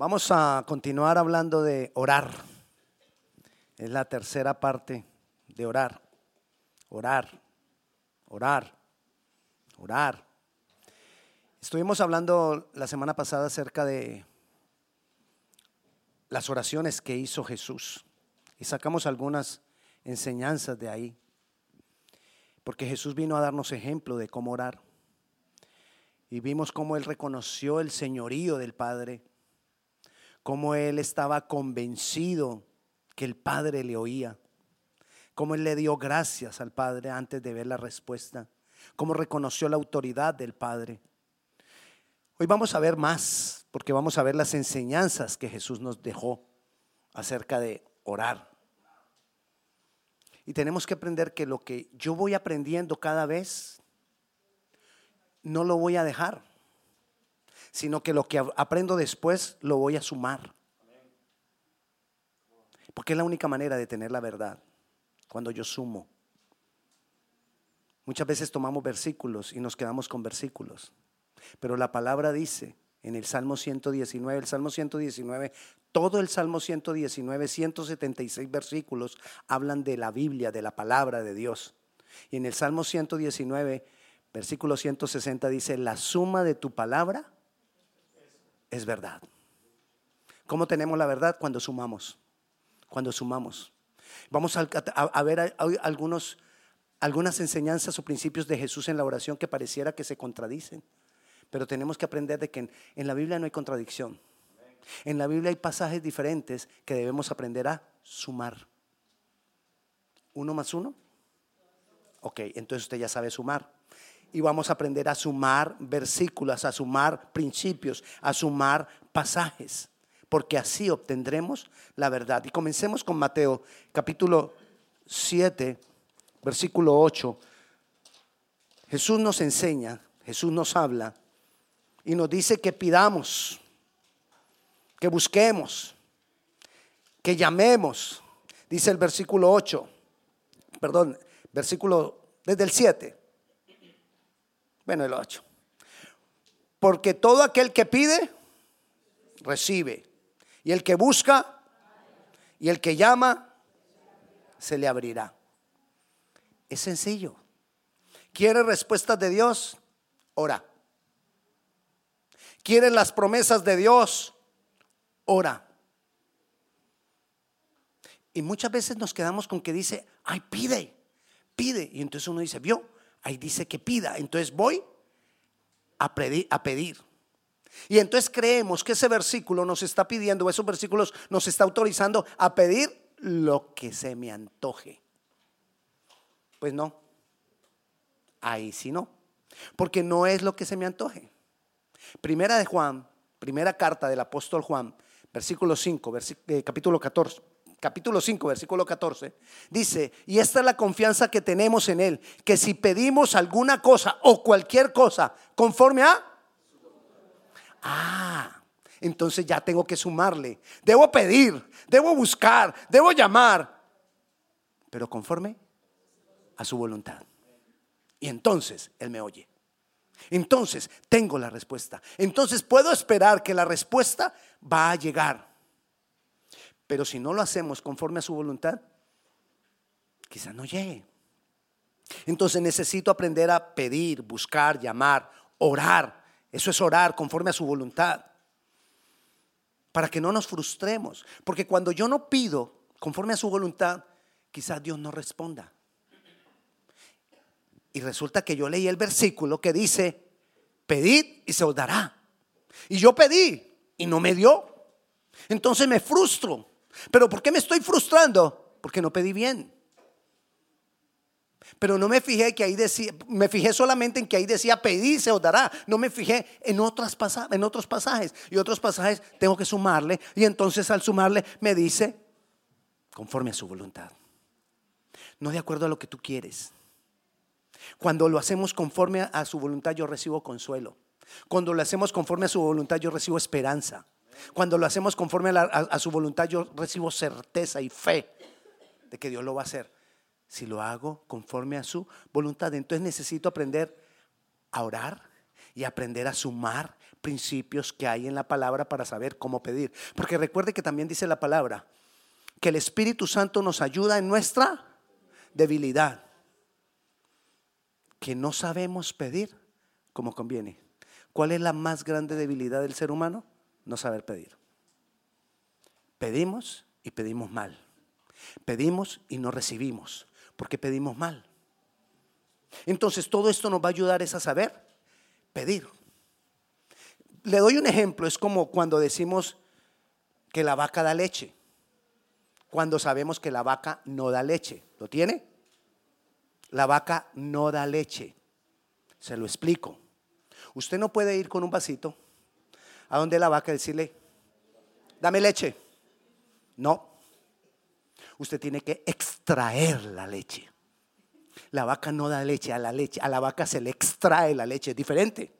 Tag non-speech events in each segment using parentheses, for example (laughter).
Vamos a continuar hablando de orar. Es la tercera parte de orar. Orar, orar, orar. Estuvimos hablando la semana pasada acerca de las oraciones que hizo Jesús y sacamos algunas enseñanzas de ahí. Porque Jesús vino a darnos ejemplo de cómo orar. Y vimos cómo Él reconoció el señorío del Padre cómo él estaba convencido que el Padre le oía, cómo él le dio gracias al Padre antes de ver la respuesta, cómo reconoció la autoridad del Padre. Hoy vamos a ver más, porque vamos a ver las enseñanzas que Jesús nos dejó acerca de orar. Y tenemos que aprender que lo que yo voy aprendiendo cada vez, no lo voy a dejar sino que lo que aprendo después lo voy a sumar. Porque es la única manera de tener la verdad, cuando yo sumo. Muchas veces tomamos versículos y nos quedamos con versículos, pero la palabra dice en el Salmo 119, el Salmo 119, todo el Salmo 119, 176 versículos hablan de la Biblia, de la palabra de Dios. Y en el Salmo 119, versículo 160 dice, la suma de tu palabra es verdad. ¿Cómo tenemos la verdad? Cuando sumamos. Cuando sumamos. Vamos a, ver algunos, algunas enseñanzas o principios de Jesús en la oración que pareciera que se contradicen. Pero tenemos que aprender de que en, la Biblia no hay contradicción. En la Biblia hay pasajes diferentes que debemos aprender a sumar. ¿Uno más uno? Ok, entonces usted ya sabe sumar y vamos a aprender a sumar versículos, a sumar principios, a sumar pasajes, porque así obtendremos la verdad. Y comencemos con Mateo capítulo 7, versículo 8. Jesús nos enseña, Jesús nos habla y nos dice que pidamos, que busquemos, que llamemos. Dice el versículo 8, perdón, versículo desde el 7 bueno, el 8. Porque todo aquel que pide, recibe. Y el que busca y el que llama, se le abrirá. Es sencillo. ¿Quiere respuestas de Dios? Ora. ¿Quiere las promesas de Dios? Ora. Y muchas veces nos quedamos con que dice, ay, pide, pide. Y entonces uno dice, vio, Ahí dice que pida. Entonces voy a pedir, a pedir. Y entonces creemos que ese versículo nos está pidiendo, esos versículos nos está autorizando a pedir lo que se me antoje. Pues no. Ahí sí no. Porque no es lo que se me antoje. Primera de Juan, primera carta del apóstol Juan, versículo 5, eh, capítulo 14, capítulo 5, versículo 14, dice, y esta es la confianza que tenemos en Él, que si pedimos alguna cosa o cualquier cosa conforme a... Ah, entonces ya tengo que sumarle. Debo pedir, debo buscar, debo llamar, pero conforme a su voluntad. Y entonces Él me oye. Entonces tengo la respuesta. Entonces puedo esperar que la respuesta va a llegar. Pero si no lo hacemos conforme a su voluntad, quizás no llegue. Entonces necesito aprender a pedir, buscar, llamar, orar. Eso es orar conforme a su voluntad. Para que no nos frustremos. Porque cuando yo no pido conforme a su voluntad, quizás Dios no responda. Y resulta que yo leí el versículo que dice, pedid y se os dará. Y yo pedí y no me dio. Entonces me frustro. Pero ¿por qué me estoy frustrando? Porque no pedí bien. Pero no me fijé que ahí decía, me fijé solamente en que ahí decía pedir se os dará. No me fijé en, otras en otros pasajes. Y otros pasajes tengo que sumarle. Y entonces al sumarle me dice, conforme a su voluntad. No de acuerdo a lo que tú quieres. Cuando lo hacemos conforme a su voluntad yo recibo consuelo. Cuando lo hacemos conforme a su voluntad yo recibo esperanza. Cuando lo hacemos conforme a, su voluntad, yo recibo certeza y fe de que Dios lo va a hacer. Si lo hago conforme a su voluntad, entonces necesito aprender a orar y aprender a sumar principios que hay en la palabra para saber cómo pedir. Porque recuerde que también dice la palabra que el Espíritu Santo nos ayuda en nuestra debilidad, que no sabemos pedir como conviene. ¿Cuál es la más grande debilidad del ser humano? No saber pedir. Pedimos y pedimos mal. Pedimos y no recibimos, porque pedimos mal. Entonces todo esto nos va a ayudar es a saber pedir. Le doy un ejemplo, es como cuando decimos que la vaca da leche, cuando sabemos que la vaca no da leche. ¿Lo tiene? La vaca no da leche. Se lo explico. Usted no puede ir con un vasito a donde la vaca y decirle, dame leche. No. Usted tiene que extraer la leche. La vaca no da leche, a la leche, a la vaca se le extrae la leche, es diferente.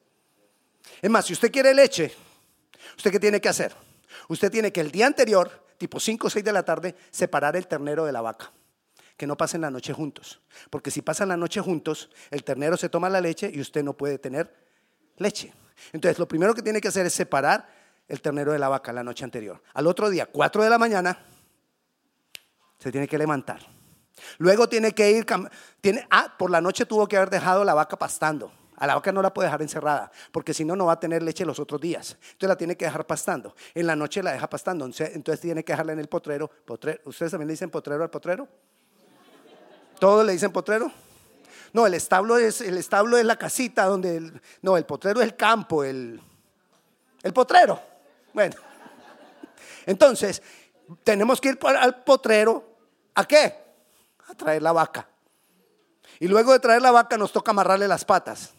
Es más, si usted quiere leche, ¿usted qué tiene que hacer? Usted tiene que el día anterior, tipo 5 o 6 de la tarde, separar el ternero de la vaca. Que no pasen la noche juntos. Porque si pasan la noche juntos, el ternero se toma la leche y usted no puede tener leche. Entonces, lo primero que tiene que hacer es separar el ternero de la vaca la noche anterior. Al otro día, 4 de la mañana, se tiene que levantar Luego tiene que ir, tiene, ah, por la noche tuvo que haber dejado la vaca pastando. A la vaca no la puede dejar encerrada, porque si no, no va a tener leche los otros días. Entonces la tiene que dejar pastando. En la noche la deja pastando, entonces tiene que dejarla en el potrero. ¿Ustedes también le dicen potrero al potrero? ¿Todos le dicen potrero? No, el establo es, el establo es la casita donde... no, el potrero es el campo, el, el potrero. Bueno, entonces tenemos que ir al potrero. ¿A qué? a traer la vaca. Y luego de traer la vaca nos toca amarrarle las patas.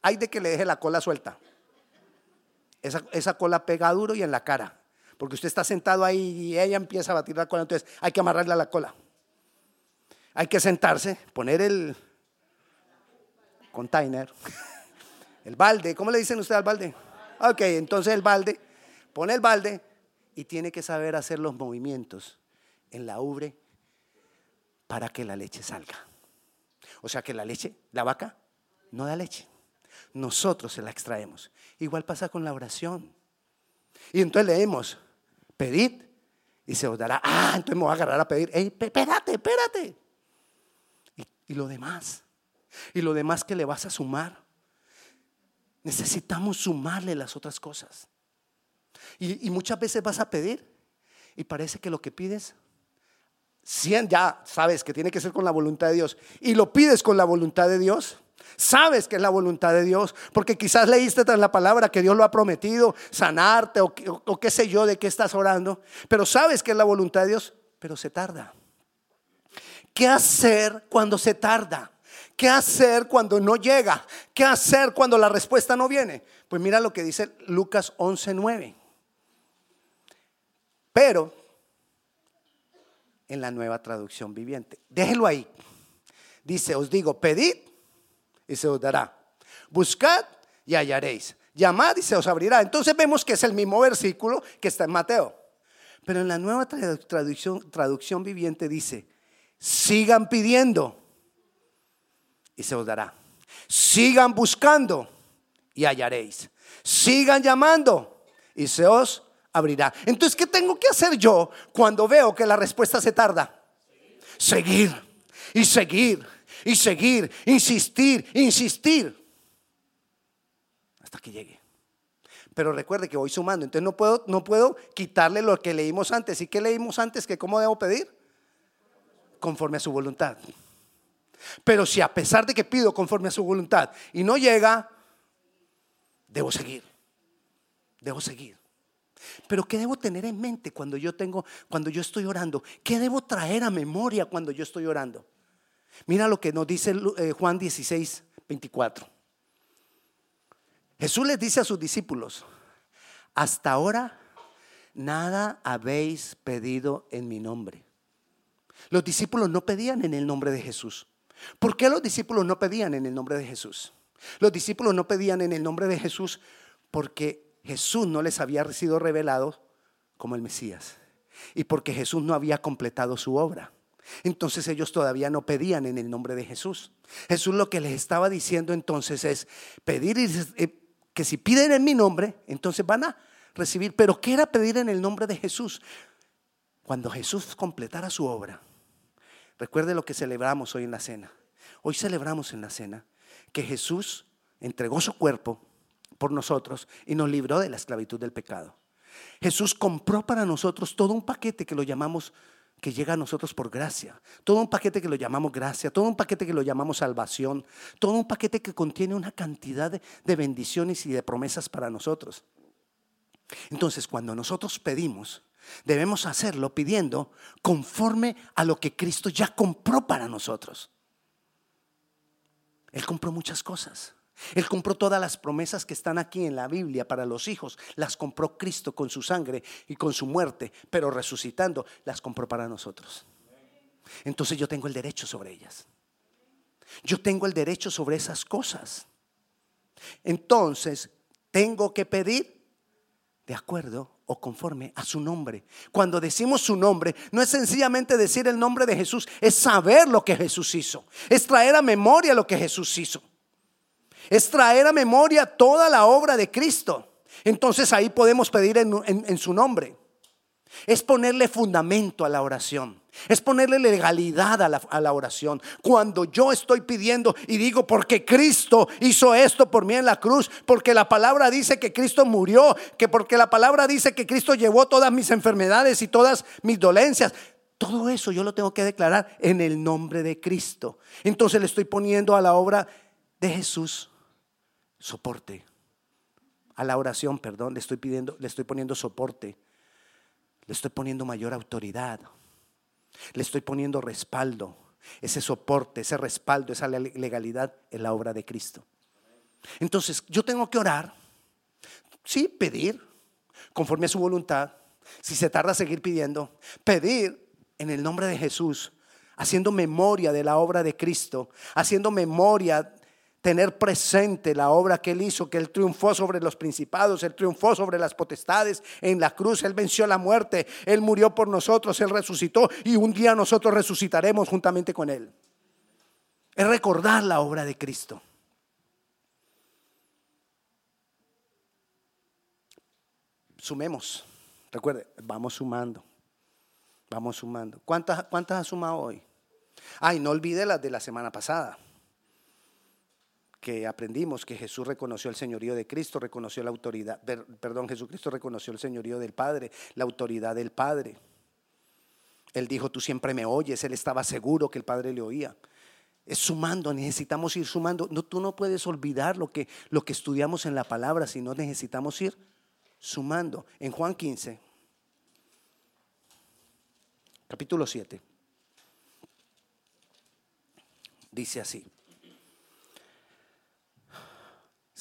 Hay de que le deje la cola suelta. Esa, esa, cola pega duro y en la cara. Porque usted está sentado ahí y ella empieza a batir la cola. Entonces hay que amarrarle a la cola. Hay que sentarse, poner el container, (laughs) el balde. ¿Cómo le dicen usted al balde? Ok, entonces el balde, pone el balde y tiene que saber hacer los movimientos en la ubre para que la leche salga. O sea que la leche, la vaca, no da leche. Nosotros se la extraemos. Igual pasa con la oración. Y entonces leemos, pedid y se os dará. Ah, entonces me voy a agarrar a pedir. Ey, espérate, espérate. Y lo demás. Y lo demás que le vas a sumar. Necesitamos sumarle las otras cosas. Y, muchas veces vas a pedir y parece que lo que pides ya sabes que tiene que ser con la voluntad de Dios y lo pides con la voluntad de Dios, sabes que es la voluntad de Dios, porque quizás leíste en la palabra que Dios lo ha prometido, sanarte o qué sé yo de qué estás orando, pero sabes que es la voluntad de Dios, pero se tarda. ¿Qué hacer cuando se tarda? ¿Qué hacer cuando no llega? ¿Qué hacer cuando la respuesta no viene? Pues mira lo que dice Lucas 11:9. Pero en la nueva traducción viviente. Déjelo ahí. Dice, os digo, pedid y se os dará. Buscad y hallaréis. Llamad y se os abrirá. Entonces vemos que es el mismo versículo que está en Mateo. Pero en la nueva traducción, traducción viviente dice, sigan pidiendo y se os dará. Sigan buscando y hallaréis. Sigan llamando y se os abrirá. Entonces, ¿qué tengo que hacer yo cuando veo que la respuesta se tarda? Seguir y seguir y seguir, insistir, insistir hasta que llegue. Pero recuerde que voy sumando, entonces no puedo, no puedo quitarle lo que leímos antes. ¿Y qué leímos antes? ¿Que cómo debo pedir? Conforme a su voluntad. Pero si a pesar de que pido conforme a su voluntad y no llega, debo seguir. Debo seguir. Pero ¿qué debo tener en mente cuando yo tengo cuando yo estoy orando? ¿Qué debo traer a memoria cuando yo estoy orando? Mira lo que nos dice eh, Juan 16, 24. Jesús les dice a sus discípulos, hasta ahora nada habéis pedido en mi nombre. Los discípulos no pedían en el nombre de Jesús. ¿Por qué los discípulos no pedían en el nombre de Jesús? Los discípulos no pedían en el nombre de Jesús porque Jesús no les había sido revelado como el Mesías y porque Jesús no había completado su obra. Entonces ellos todavía no pedían en el nombre de Jesús. Jesús lo que les estaba diciendo entonces es pedir eh, que si piden en mi nombre, entonces van a recibir. Pero ¿qué era pedir en el nombre de Jesús? Cuando Jesús completara su obra, recuerde lo que celebramos hoy en la cena. Hoy celebramos en la cena que Jesús entregó su cuerpo por nosotros y nos libró de la esclavitud del pecado. Jesús compró para nosotros todo un paquete que lo llamamos que llega a nosotros por gracia. Todo un paquete que lo llamamos gracia, todo un paquete que lo llamamos salvación, todo un paquete que contiene una cantidad de, bendiciones y de promesas para nosotros. Entonces, cuando nosotros pedimos, debemos hacerlo pidiendo conforme a lo que Cristo ya compró para nosotros. Él compró muchas cosas. Él compró todas las promesas que están aquí en la Biblia para los hijos. Las compró Cristo con su sangre y con su muerte, pero resucitando, las compró para nosotros. Entonces yo tengo el derecho sobre ellas. Yo tengo el derecho sobre esas cosas. Entonces, tengo que pedir de acuerdo o conforme a su nombre. Cuando decimos su nombre, no es sencillamente decir el nombre de Jesús, es saber lo que Jesús hizo, es traer a memoria lo que Jesús hizo es traer a memoria toda la obra de Cristo. Entonces ahí podemos pedir en, su nombre. Es ponerle fundamento a la oración. Es ponerle legalidad a la, a la, oración. Cuando yo estoy pidiendo y digo, porque Cristo hizo esto por mí en la cruz, porque la palabra dice que Cristo murió, que porque la palabra dice que Cristo llevó todas mis enfermedades y todas mis dolencias. Todo eso yo lo tengo que declarar en el nombre de Cristo. Entonces le estoy poniendo a la obra de Jesús soporte. A la oración, perdón, le estoy pidiendo, le estoy poniendo soporte. Le estoy poniendo mayor autoridad. Le estoy poniendo respaldo. Ese soporte, ese respaldo, esa legalidad en la obra de Cristo. Entonces, yo tengo que orar, sí, pedir, conforme a su voluntad. Si se tarda, seguir pidiendo. Pedir en el nombre de Jesús, haciendo memoria de la obra de Cristo, haciendo memoria tener presente la obra que él hizo, que él triunfó sobre los principados, él triunfó sobre las potestades en la cruz, él venció la muerte, él murió por nosotros, él resucitó y un día nosotros resucitaremos juntamente con él. Es recordar la obra de Cristo. Sumemos, recuerde, vamos sumando, vamos sumando. ¿Cuántas, cuántas ha sumado hoy? Ay, no olvide las de la semana pasada que aprendimos que Jesús reconoció el señorío de Cristo, reconoció la autoridad, perdón, Jesucristo reconoció el señorío del Padre, la autoridad del Padre. Él dijo, tú siempre me oyes, él estaba seguro que el Padre le oía. Es sumando, necesitamos ir sumando. No, tú no puedes olvidar lo que, lo que estudiamos en la palabra, sino necesitamos ir sumando. En Juan 15, capítulo 7, dice así.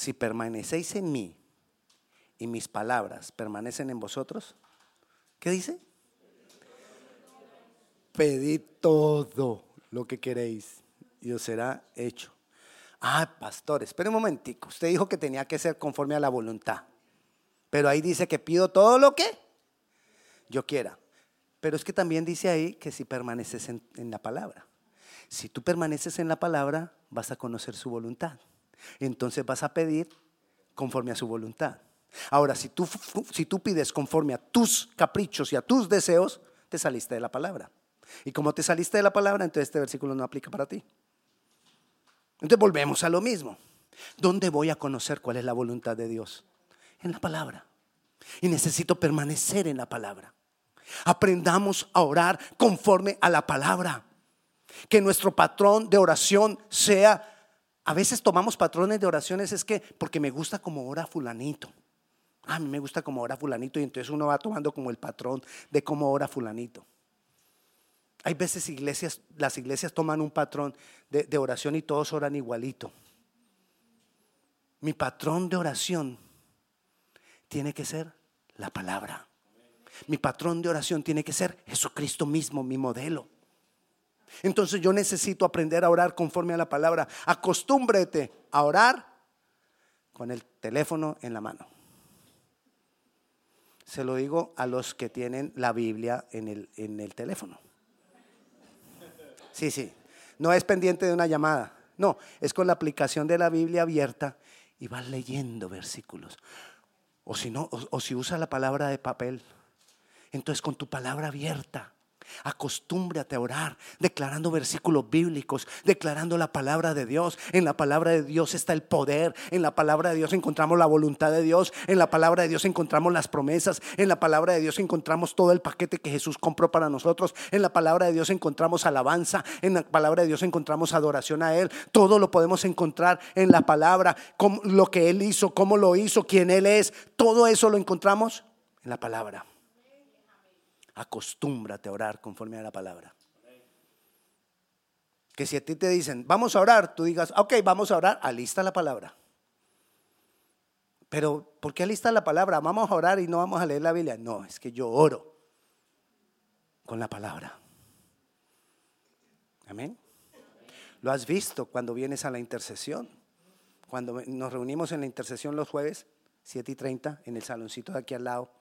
Si permanecéis en mí y mis palabras permanecen en vosotros, ¿qué dice? Pedid todo lo que queréis y os será hecho. Ah, pastor, espere un momentico. Usted dijo que tenía que ser conforme a la voluntad. Pero ahí dice que pido todo lo que yo quiera. Pero es que también dice ahí que si permaneces en, en la palabra. Si tú permaneces en la palabra, vas a conocer su voluntad entonces vas a pedir conforme a su voluntad. Ahora, si tú, si tú pides conforme a tus caprichos y a tus deseos, te saliste de la palabra. Y como te saliste de la palabra, entonces este versículo no aplica para ti. Entonces volvemos a lo mismo. ¿Dónde voy a conocer cuál es la voluntad de Dios? En la palabra. Y necesito permanecer en la palabra. Aprendamos a orar conforme a la palabra. Que nuestro patrón de oración sea a veces tomamos patrones de oraciones, es que porque me gusta como ora fulanito. A mí me gusta como ora fulanito y entonces uno va tomando como el patrón de cómo ora fulanito. Hay veces iglesias, las iglesias toman un patrón de, de oración y todos oran igualito. Mi patrón de oración tiene que ser la palabra. Mi patrón de oración tiene que ser Jesucristo mismo, mi modelo. Entonces yo necesito aprender a orar conforme a la palabra. Acostúmbrete a orar con el teléfono en la mano. Se lo digo a los que tienen la Biblia en el, en el teléfono. Sí, sí. No es pendiente de una llamada. No, es con la aplicación de la Biblia abierta y vas leyendo versículos. O si no, o, si usa la palabra de papel, entonces con tu palabra abierta Acostúmbrate a orar, declarando versículos bíblicos, declarando la palabra de Dios. En la palabra de Dios está el poder. En la palabra de Dios encontramos la voluntad de Dios. En la palabra de Dios encontramos las promesas. En la palabra de Dios encontramos todo el paquete que Jesús compró para nosotros. En la palabra de Dios encontramos alabanza. En la palabra de Dios encontramos adoración a Él. Todo lo podemos encontrar en la palabra. lo que Él hizo, cómo lo hizo, quién Él es. Todo eso lo encontramos en la palabra acostúmbrate a orar conforme a la palabra. Que si a ti te dicen, vamos a orar, tú digas, ok, vamos a orar, alista la palabra. Pero, ¿por qué alista la palabra? Vamos a orar y no vamos a leer la Biblia. No, es que yo oro con la palabra. Amén. Lo has visto cuando vienes a la intercesión. Cuando nos reunimos en la intercesión los jueves, 7 y 30, en el saloncito de aquí al lado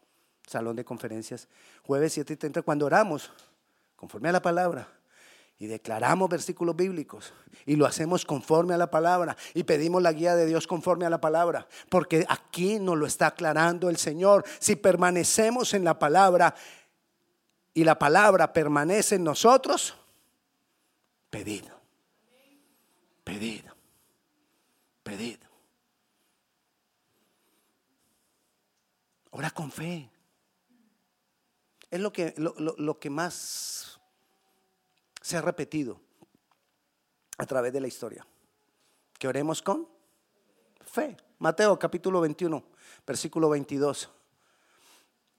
salón de conferencias, jueves 7 y 30, cuando oramos, conforme a la palabra, y declaramos versículos bíblicos, y lo hacemos conforme a la palabra, y pedimos la guía de Dios conforme a la palabra, porque aquí nos lo está aclarando el Señor. Si permanecemos en la palabra y la palabra permanece en nosotros, pedido, pedido, pedido. Ora con fe. Es lo que, lo, que más se ha repetido a través de la historia. Que oremos con fe. Mateo capítulo 21, versículo 22.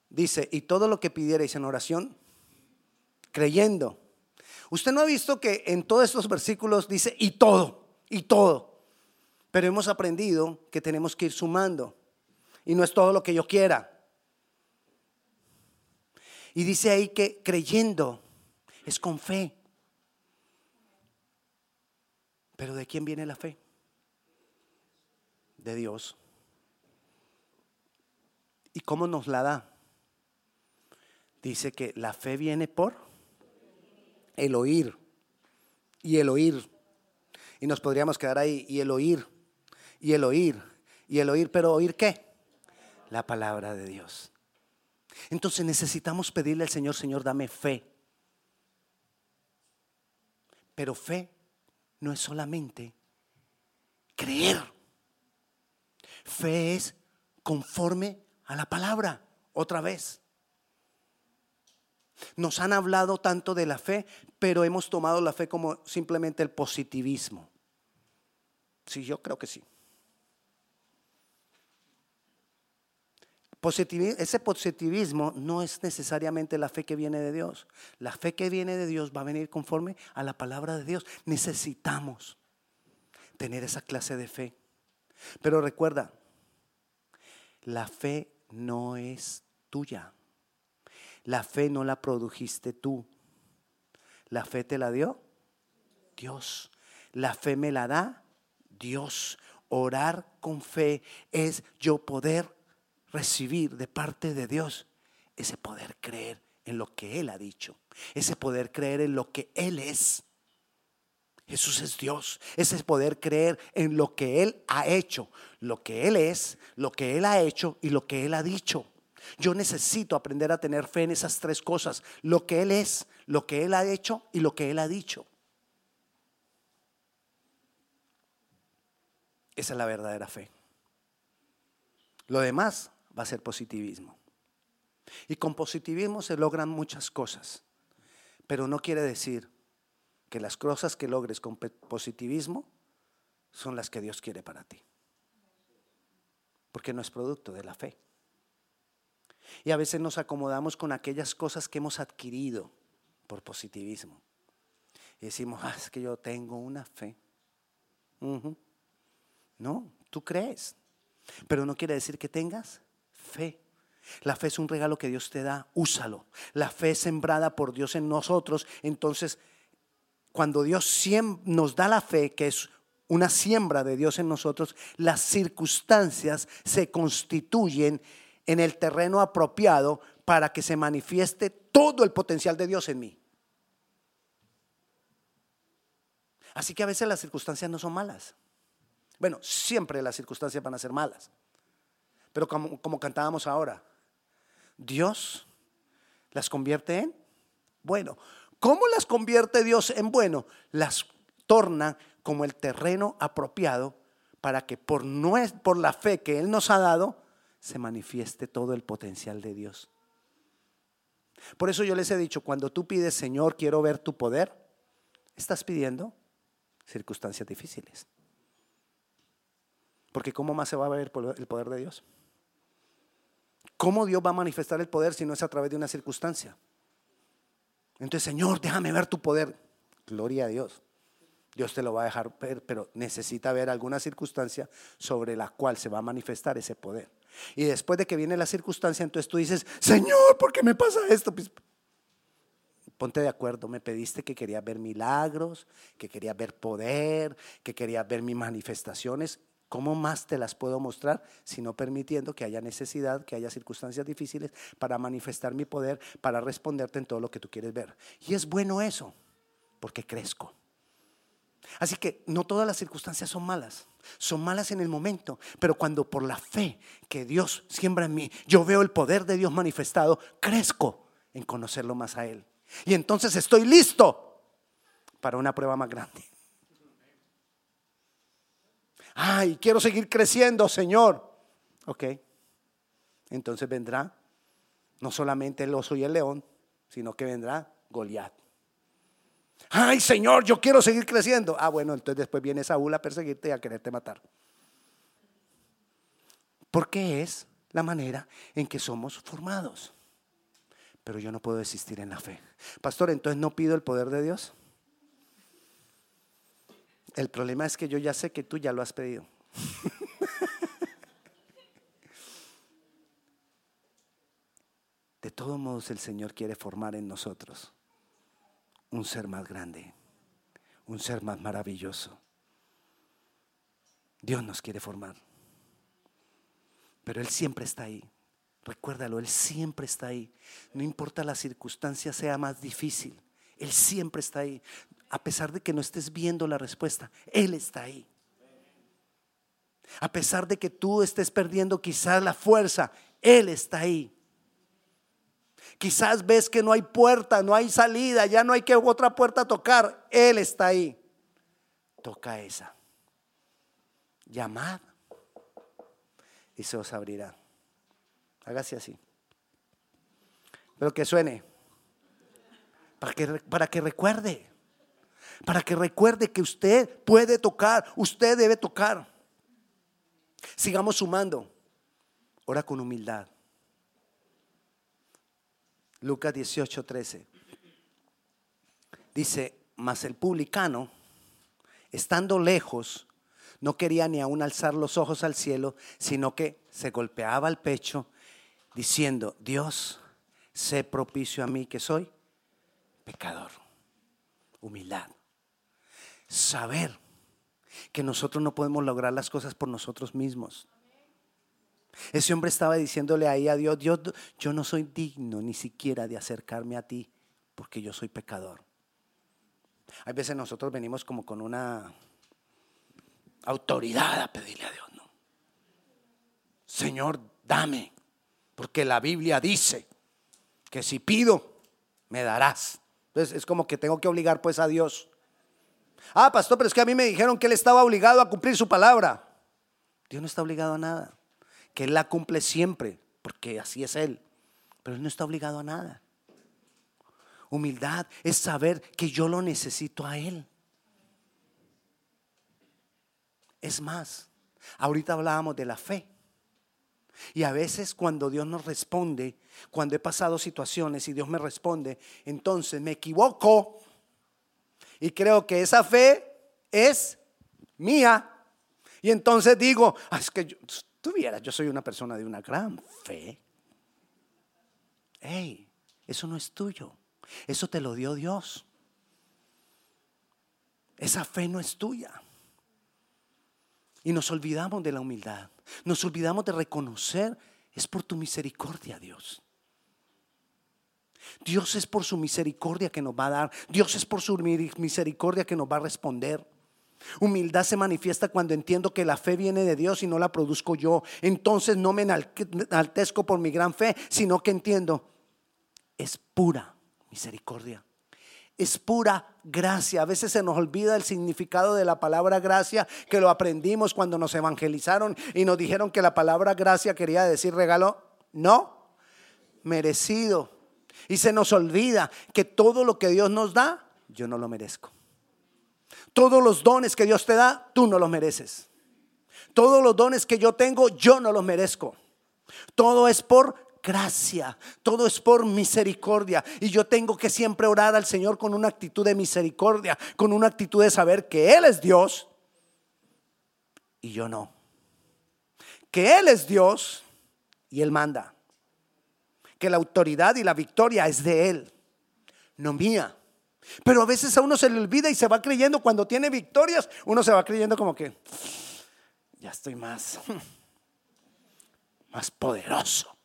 Dice, y todo lo que pidierais en oración, creyendo. Usted no ha visto que en todos estos versículos dice, y todo, y todo. Pero hemos aprendido que tenemos que ir sumando. Y no es todo lo que yo quiera. Y dice ahí que creyendo es con fe. Pero ¿de quién viene la fe? De Dios. ¿Y cómo nos la da? Dice que la fe viene por el oír. Y el oír. Y nos podríamos quedar ahí. Y el oír. Y el oír. Y el oír. Pero oír qué? La palabra de Dios. Entonces necesitamos pedirle al Señor, Señor, dame fe. Pero fe no es solamente creer. Fe es conforme a la palabra, otra vez. Nos han hablado tanto de la fe, pero hemos tomado la fe como simplemente el positivismo. Sí, yo creo que sí. Ese positivismo no es necesariamente la fe que viene de Dios. La fe que viene de Dios va a venir conforme a la palabra de Dios. Necesitamos tener esa clase de fe. Pero recuerda, la fe no es tuya. La fe no la produjiste tú. La fe te la dio Dios. La fe me la da Dios. Orar con fe es yo poder recibir de parte de Dios ese poder creer en lo que Él ha dicho, ese poder creer en lo que Él es. Jesús es Dios, ese poder creer en lo que Él ha hecho, lo que Él es, lo que Él ha hecho y lo que Él ha dicho. Yo necesito aprender a tener fe en esas tres cosas, lo que Él es, lo que Él ha hecho y lo que Él ha dicho. Esa es la verdadera fe. Lo demás va a ser positivismo. Y con positivismo se logran muchas cosas, pero no quiere decir que las cosas que logres con positivismo son las que Dios quiere para ti. Porque no es producto de la fe. Y a veces nos acomodamos con aquellas cosas que hemos adquirido por positivismo. Y decimos, ah, es que yo tengo una fe. No, tú crees. Pero no quiere decir que tengas fe. La fe es un regalo que Dios te da, úsalo. La fe es sembrada por Dios en nosotros. Entonces, cuando Dios nos da la fe, que es una siembra de Dios en nosotros, las circunstancias se constituyen en el terreno apropiado para que se manifieste todo el potencial de Dios en mí. Así que a veces las circunstancias no son malas. Bueno, siempre las circunstancias van a ser malas. Pero como, como cantábamos ahora, Dios las convierte en bueno. ¿Cómo las convierte Dios en bueno? Las torna como el terreno apropiado para que por, por la fe que Él nos ha dado se manifieste todo el potencial de Dios. Por eso yo les he dicho, cuando tú pides, Señor, quiero ver tu poder, estás pidiendo circunstancias difíciles. Porque ¿cómo más se va a ver el poder de Dios? ¿Cómo Dios va a manifestar el poder si no es a través de una circunstancia? Entonces, Señor, déjame ver tu poder. Gloria a Dios. Dios te lo va a dejar ver, pero necesita ver alguna circunstancia sobre la cual se va a manifestar ese poder. Y después de que viene la circunstancia, entonces tú dices, Señor, ¿por qué me pasa esto? Pues, ponte de acuerdo, me pediste que querías ver milagros, que querías ver poder, que querías ver mis manifestaciones. ¿Cómo más te las puedo mostrar si no permitiendo que haya necesidad, que haya circunstancias difíciles para manifestar mi poder, para responderte en todo lo que tú quieres ver? Y es bueno eso, porque crezco. Así que no todas las circunstancias son malas, son malas en el momento, pero cuando por la fe que Dios siembra en mí, yo veo el poder de Dios manifestado, crezco en conocerlo más a Él. Y entonces estoy listo para una prueba más grande. Ay, quiero seguir creciendo, Señor. Ok. Entonces vendrá no solamente el oso y el león, sino que vendrá Goliat. Ay, Señor, yo quiero seguir creciendo. Ah, bueno, entonces después viene Saúl a perseguirte y a quererte matar. Porque es la manera en que somos formados. Pero yo no puedo existir en la fe. Pastor, entonces no pido el poder de Dios. El problema es que yo ya sé que tú ya lo has pedido. De todos modos, el Señor quiere formar en nosotros un ser más grande, un ser más maravilloso. Dios nos quiere formar. Pero Él siempre está ahí. Recuérdalo, Él siempre está ahí. No importa la circunstancia sea más difícil. Él siempre está ahí a pesar de que no estés viendo la respuesta, Él está ahí. A pesar de que tú estés perdiendo quizás la fuerza, Él está ahí. Quizás ves que no hay puerta, no hay salida, ya no hay que otra puerta tocar, Él está ahí. Toca esa. Llamad y se os abrirá. Hágase así. Pero que suene. Para que, para que recuerde para que recuerde que usted puede tocar, usted debe tocar. Sigamos sumando. Ora con humildad. Lucas 18, 13. Dice, mas el publicano, estando lejos, no quería ni aún alzar los ojos al cielo, sino que se golpeaba el pecho, diciendo, Dios, sé propicio a mí que soy pecador. Humildad saber que nosotros no podemos lograr las cosas por nosotros mismos. Ese hombre estaba diciéndole ahí a Dios, Dios, yo no soy digno ni siquiera de acercarme a ti porque yo soy pecador. Hay veces nosotros venimos como con una autoridad a pedirle a Dios. Señor, dame, porque la Biblia dice que si pido, me darás. Entonces es como que tengo que obligar pues a Dios Ah, pastor, pero es que a mí me dijeron que él estaba obligado a cumplir su palabra. Dios no está obligado a nada. Que él la cumple siempre, porque así es él. Pero él no está obligado a nada. Humildad es saber que yo lo necesito a él. Es más, ahorita hablábamos de la fe. Y a veces cuando Dios nos responde, cuando he pasado situaciones y Dios me responde, entonces me equivoco y creo que esa fe es mía. Y entonces digo, ah, es que yo, tú vieras, yo soy una persona de una gran fe. Hey, eso no es tuyo. Eso te lo dio Dios. Esa fe no es tuya. Y nos olvidamos de la humildad. Nos olvidamos de reconocer, es por tu misericordia, Dios. Dios es por su misericordia que nos va a dar. Dios es por su misericordia que nos va a responder. Humildad se manifiesta cuando entiendo que la fe viene de Dios y no la produzco yo. Entonces no me enaltezco por mi gran fe, sino que entiendo, es pura misericordia. Es pura gracia. A veces se nos olvida el significado de la palabra gracia, que lo aprendimos cuando nos evangelizaron y nos dijeron que la palabra gracia quería decir regalo. No, merecido. Y se nos olvida que todo lo que Dios nos da, yo no lo merezco. Todos los dones que Dios te da, tú no los mereces. Todos los dones que yo tengo, yo no los merezco. Todo es por gracia, todo es por misericordia. Y yo tengo que siempre orar al Señor con una actitud de misericordia, con una actitud de saber que Él es Dios y yo no. Que Él es Dios y Él manda. Que la autoridad y la victoria es de Él, no mía. Pero a veces a uno se le olvida y se va creyendo cuando tiene victorias, uno se va creyendo como que ya estoy más más poderoso.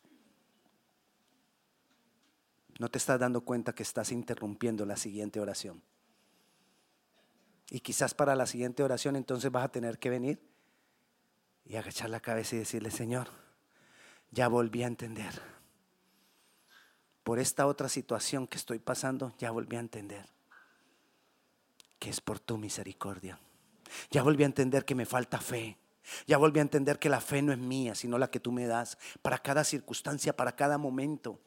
No te estás dando cuenta que estás interrumpiendo la siguiente oración. Y quizás para la siguiente oración entonces vas a tener que venir y agachar la cabeza y decirle, Señor, ya volví a entender. Por esta otra situación que estoy pasando, ya volví a entender que es por tu misericordia. Ya volví a entender que me falta fe. Ya volví a entender que la fe no es mía, sino la que tú me das para cada circunstancia, para cada momento.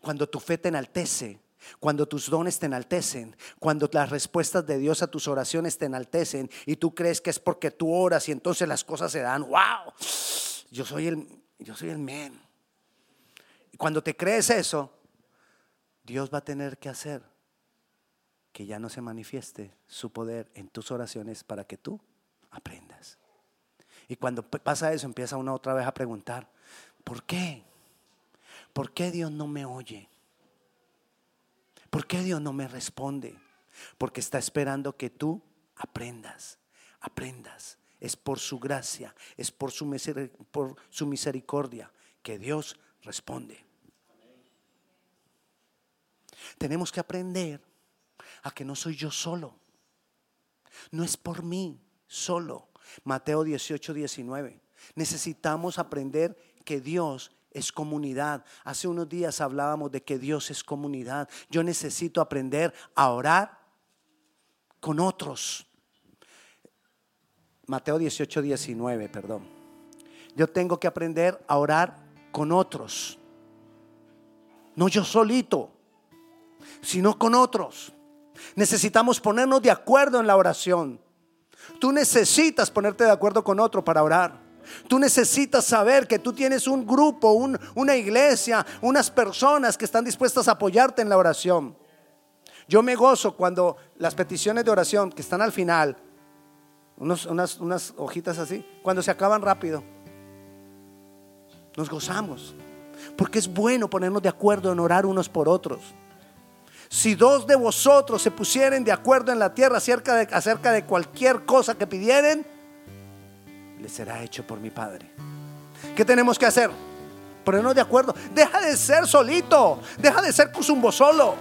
Cuando tu fe te enaltece, cuando tus dones te enaltecen, cuando las respuestas de Dios a tus oraciones te enaltecen y tú crees que es porque tú oras y entonces las cosas se dan, wow, yo soy el, yo soy el men. Cuando te crees eso, Dios va a tener que hacer que ya no se manifieste su poder en tus oraciones para que tú aprendas. Y cuando pasa eso, empieza uno otra vez a preguntar, ¿por qué? ¿Por qué Dios no me oye? ¿Por qué Dios no me responde? Porque está esperando que tú aprendas, aprendas. Es por su gracia, es por su, por su misericordia que Dios responde. Tenemos que aprender a que no soy yo solo. No es por mí solo. Mateo 18, 19. Necesitamos aprender que Dios es comunidad. Hace unos días hablábamos de que Dios es comunidad. Yo necesito aprender a orar con otros. Mateo 18, 19, perdón. Yo tengo que aprender a orar con otros. No yo solito, sino con otros. Necesitamos ponernos de acuerdo en la oración. Tú necesitas ponerte de acuerdo con otro para orar. Tú necesitas saber que tú tienes un grupo, una iglesia, unas personas que están dispuestas a apoyarte en la oración. Yo me gozo cuando las peticiones de oración que están al final, unas, unas hojitas así, cuando se acaban rápido, nos gozamos. Porque es bueno ponernos de acuerdo en orar unos por otros. Si dos de vosotros se pusieren de acuerdo en la tierra acerca de, cualquier cosa que pidieren, le será hecho por mi Padre. ¿Qué tenemos que hacer? Ponernos de acuerdo. Deja de ser solito. Deja de ser cusumbo solo.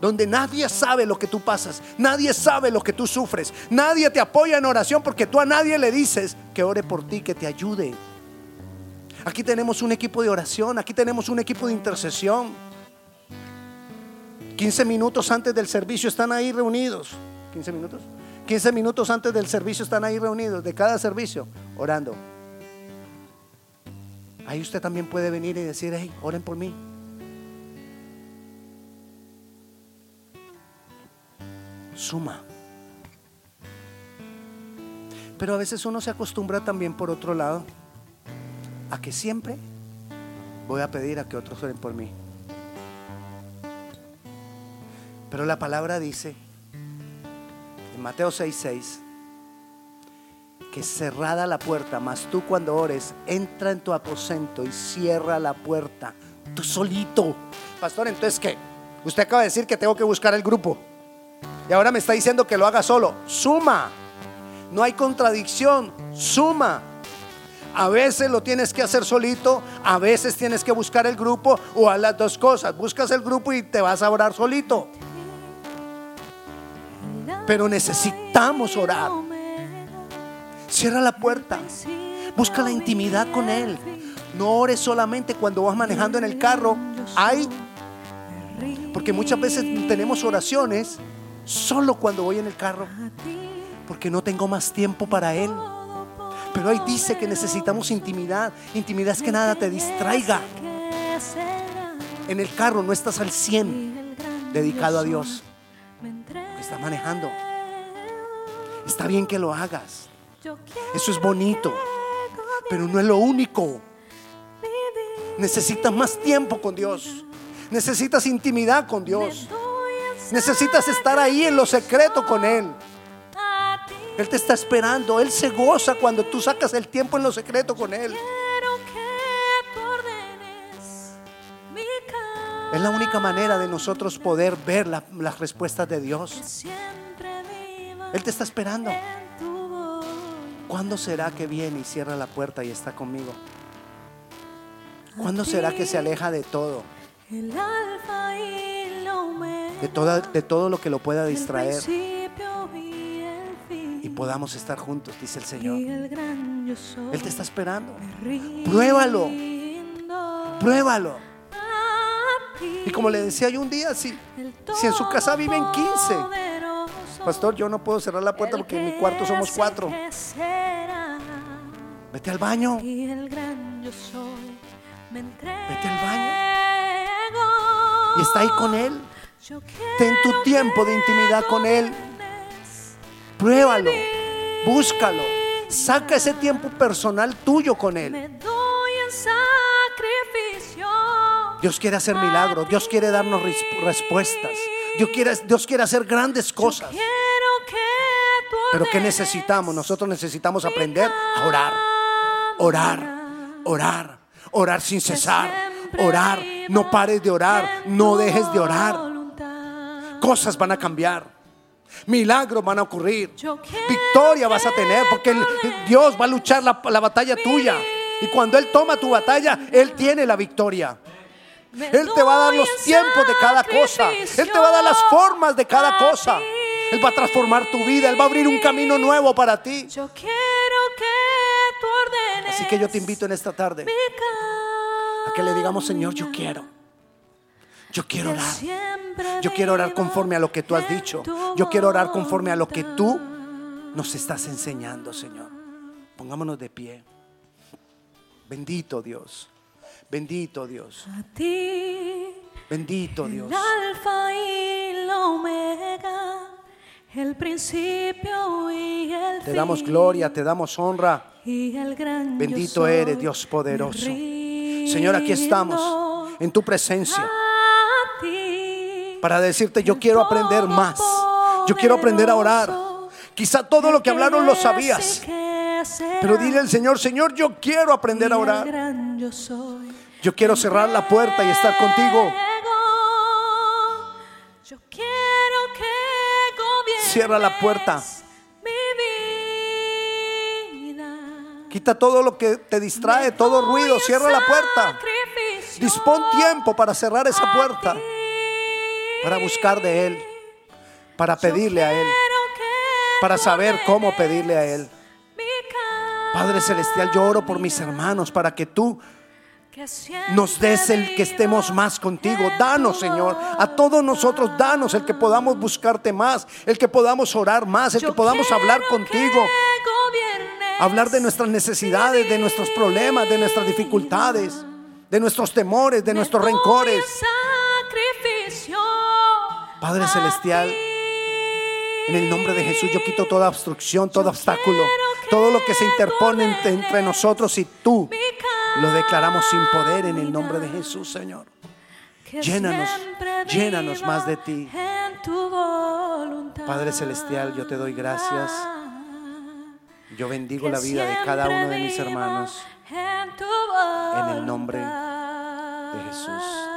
Donde nadie sabe lo que tú pasas. Nadie sabe lo que tú sufres. Nadie te apoya en oración porque tú a nadie le dices que ore por ti, que te ayude. Aquí tenemos un equipo de oración. Aquí tenemos un equipo de intercesión. 15 minutos antes del servicio están ahí reunidos. 15 minutos. 15 minutos antes del servicio están ahí reunidos, de cada servicio, orando. Ahí usted también puede venir y decir, hey, oren por mí. Suma. Pero a veces uno se acostumbra también por otro lado a que siempre voy a pedir a que otros oren por mí. Pero la palabra dice Mateo 6:6, que cerrada la puerta, mas tú cuando ores, entra en tu aposento y cierra la puerta, tú solito. Pastor, entonces ¿qué? Usted acaba de decir que tengo que buscar el grupo. Y ahora me está diciendo que lo haga solo. Suma. No hay contradicción. Suma. A veces lo tienes que hacer solito, a veces tienes que buscar el grupo o a las dos cosas. Buscas el grupo y te vas a orar solito. Pero necesitamos orar. Cierra la puerta. Busca la intimidad con Él. No ores solamente cuando vas manejando en el carro. Hay, porque muchas veces tenemos oraciones solo cuando voy en el carro. Porque no tengo más tiempo para Él. Pero ahí dice que necesitamos intimidad. Intimidad es que nada te distraiga. En el carro no estás al 100 dedicado a Dios. Estás manejando. Está bien que lo hagas. Eso es bonito. Pero no es lo único. Necesitas más tiempo con Dios. Necesitas intimidad con Dios. Necesitas estar ahí en lo secreto con Él. Él te está esperando. Él se goza cuando tú sacas el tiempo en lo secreto con Él. Es la única manera de nosotros poder ver las respuestas de Dios. Él te está esperando. ¿Cuándo será que viene y cierra la puerta y está conmigo? ¿Cuándo será que se aleja de todo? De, toda, de todo lo que lo pueda distraer. Y podamos estar juntos, dice el Señor. Él te está esperando. Pruébalo. Pruébalo. Y como le decía yo un día, si, si en su casa viven 15, pastor, yo no puedo cerrar la puerta porque en mi cuarto somos cuatro. Vete al baño. Vete al baño. Y está ahí con Él. Ten tu tiempo de intimidad con Él. Pruébalo. Búscalo. Saca ese tiempo personal tuyo con Él. Dios quiere hacer milagros. Dios quiere darnos respuestas. Dios quiere, Dios quiere hacer grandes cosas. Pero ¿qué necesitamos? Nosotros necesitamos aprender a orar. Orar. Orar. Orar sin cesar. Orar. No pares de orar. No dejes de orar. Cosas van a cambiar. Milagros van a ocurrir. Victoria vas a tener porque Dios va a luchar la, la batalla tuya. Y cuando Él toma tu batalla, Él tiene la victoria. Él te va a dar los tiempos de cada cosa. Él te va a dar las formas de cada cosa. Él va a transformar tu vida. Él va a abrir un camino nuevo para ti. Yo quiero que tú ordenes. Así que yo te invito en esta tarde a que le digamos, Señor, yo quiero. Yo quiero orar. Yo quiero orar conforme a lo que tú has dicho. Yo quiero orar conforme a lo que tú nos estás enseñando, Señor. Pongámonos de pie. Bendito Dios. Bendito Dios. A ti. Bendito Dios. El alfa y la omega. El principio y el Te damos gloria, te damos honra. Y el gran yo Bendito eres, Dios poderoso. Señor, aquí estamos en tu presencia ti. para decirte, yo quiero aprender más. Yo quiero aprender a orar. Quizá todo lo que hablaron lo sabías. Pero dile al Señor, Señor, yo quiero aprender a orar. Yo quiero cerrar la puerta y estar contigo. Yo quiero que Cierra la puerta. mi vida. Quita todo lo que te distrae, todo ruido. Cierra la puerta. Dispón tiempo para cerrar esa puerta. Para buscar de Él. Para pedirle a Él. Para saber cómo pedirle a Él. Padre Celestial, yo oro por mis hermanos para que tú nos des el que estemos más contigo. Danos, Señor, a todos nosotros, danos el que podamos buscarte más, el que podamos orar más, el que podamos hablar contigo, hablar de nuestras necesidades, de nuestros problemas, de nuestras dificultades, de nuestros temores, de nuestros rencores. Padre Celestial, en el nombre de Jesús yo quito toda obstrucción, todo obstáculo, todo lo que se interpone entre, nosotros y tú. Lo declaramos sin poder en el nombre de Jesús, Señor. Llénanos, llénanos más de ti. Padre Celestial, yo te doy gracias. Yo bendigo la vida de cada uno de mis hermanos en el nombre de Jesús.